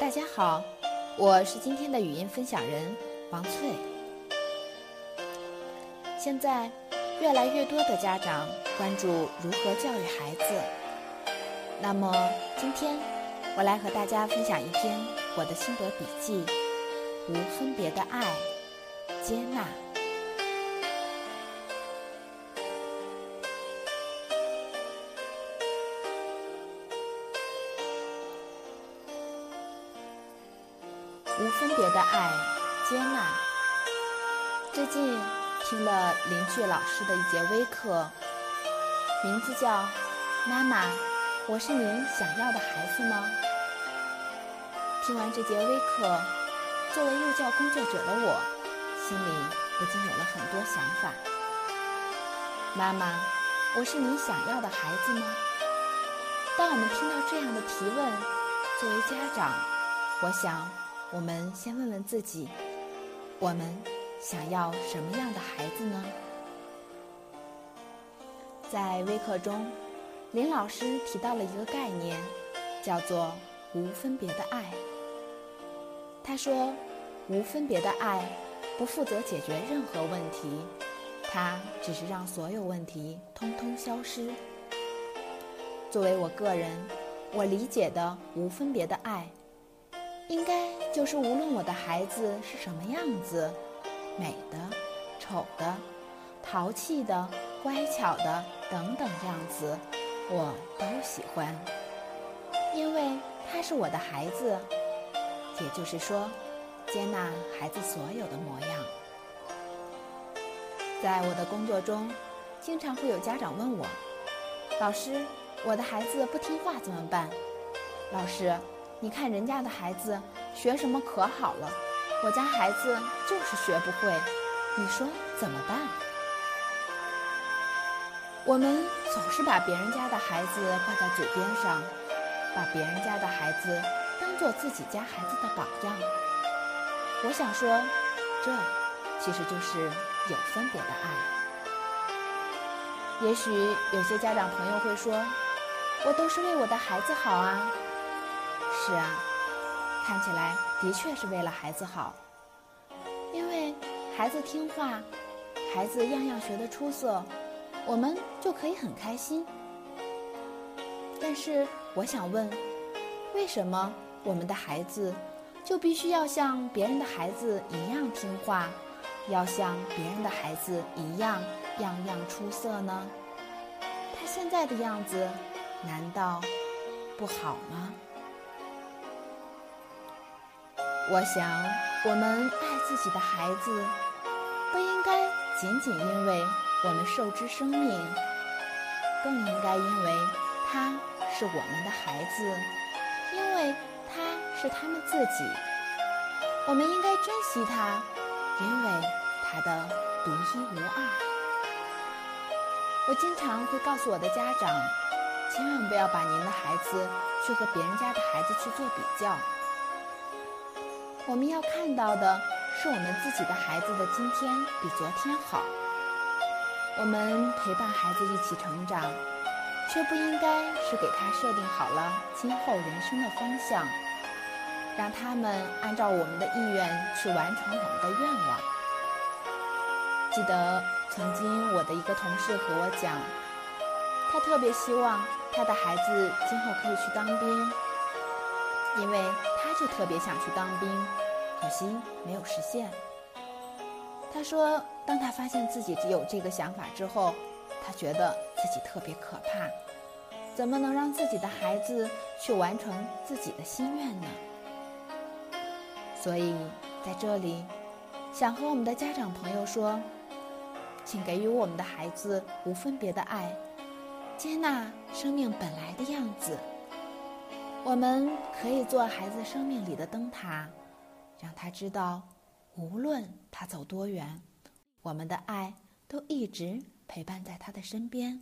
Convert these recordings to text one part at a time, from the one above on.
大家好，我是今天的语音分享人王翠。现在，越来越多的家长关注如何教育孩子。那么，今天我来和大家分享一篇我的心得笔记：无分别的爱，接纳。无分别的爱，接纳。最近听了林旭老师的一节微课，名字叫《妈妈，我是您想要的孩子吗》。听完这节微课，作为幼教工作者的我，心里不禁有了很多想法。妈妈，我是您想要的孩子吗？当我们听到这样的提问，作为家长，我想。我们先问问自己：我们想要什么样的孩子呢？在微课中，林老师提到了一个概念，叫做“无分别的爱”。他说：“无分别的爱不负责解决任何问题，它只是让所有问题通通消失。”作为我个人，我理解的无分别的爱。应该就是无论我的孩子是什么样子，美的、丑的、淘气的、乖巧的等等样子，我都喜欢，因为他是我的孩子。也就是说，接纳孩子所有的模样。在我的工作中，经常会有家长问我：“老师，我的孩子不听话怎么办？”老师。你看人家的孩子学什么可好了，我家孩子就是学不会，你说怎么办？我们总是把别人家的孩子挂在嘴边上，把别人家的孩子当做自己家孩子的榜样。我想说，这其实就是有分别的爱。也许有些家长朋友会说，我都是为我的孩子好啊。是啊，看起来的确是为了孩子好，因为孩子听话，孩子样样学得出色，我们就可以很开心。但是我想问，为什么我们的孩子就必须要像别人的孩子一样听话，要像别人的孩子一样样样出色呢？他现在的样子难道不好吗？我想，我们爱自己的孩子，不应该仅仅因为我们受之生命，更应该因为他是我们的孩子，因为他是他们自己。我们应该珍惜他，因为他的独一无二。我经常会告诉我的家长，千万不要把您的孩子去和别人家的孩子去做比较。我们要看到的是我们自己的孩子的今天比昨天好。我们陪伴孩子一起成长，却不应该是给他设定好了今后人生的方向，让他们按照我们的意愿去完成我们的愿望。记得曾经我的一个同事和我讲，他特别希望他的孩子今后可以去当兵。因为就特别想去当兵，可惜没有实现。他说，当他发现自己有这个想法之后，他觉得自己特别可怕，怎么能让自己的孩子去完成自己的心愿呢？所以在这里，想和我们的家长朋友说，请给予我们的孩子无分别的爱，接纳生命本来的样子。我们可以做孩子生命里的灯塔，让他知道，无论他走多远，我们的爱都一直陪伴在他的身边；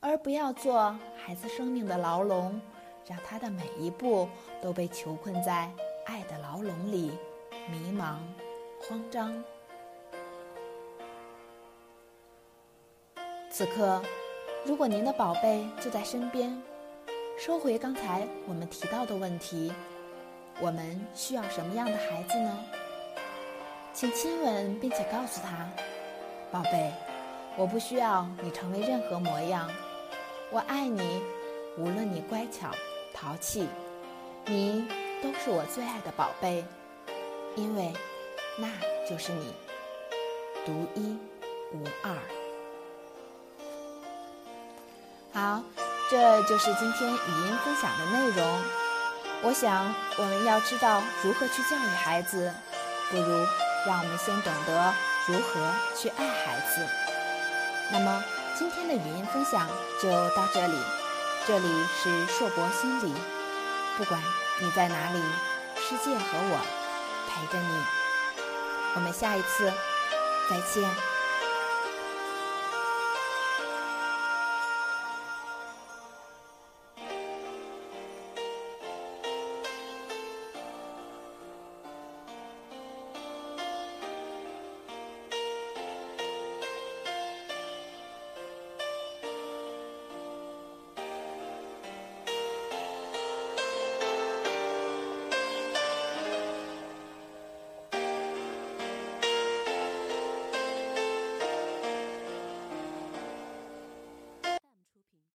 而不要做孩子生命的牢笼，让他的每一步都被囚困在爱的牢笼里，迷茫、慌张。此刻，如果您的宝贝就在身边。收回刚才我们提到的问题，我们需要什么样的孩子呢？请亲吻，并且告诉他：“宝贝，我不需要你成为任何模样，我爱你，无论你乖巧、淘气，你都是我最爱的宝贝，因为那就是你，独一无二。”好，这就是今天语音分享的内容。我想，我们要知道如何去教育孩子，不如让我们先懂得如何去爱孩子。那么，今天的语音分享就到这里。这里是硕博心理，不管你在哪里，世界和我陪着你。我们下一次再见。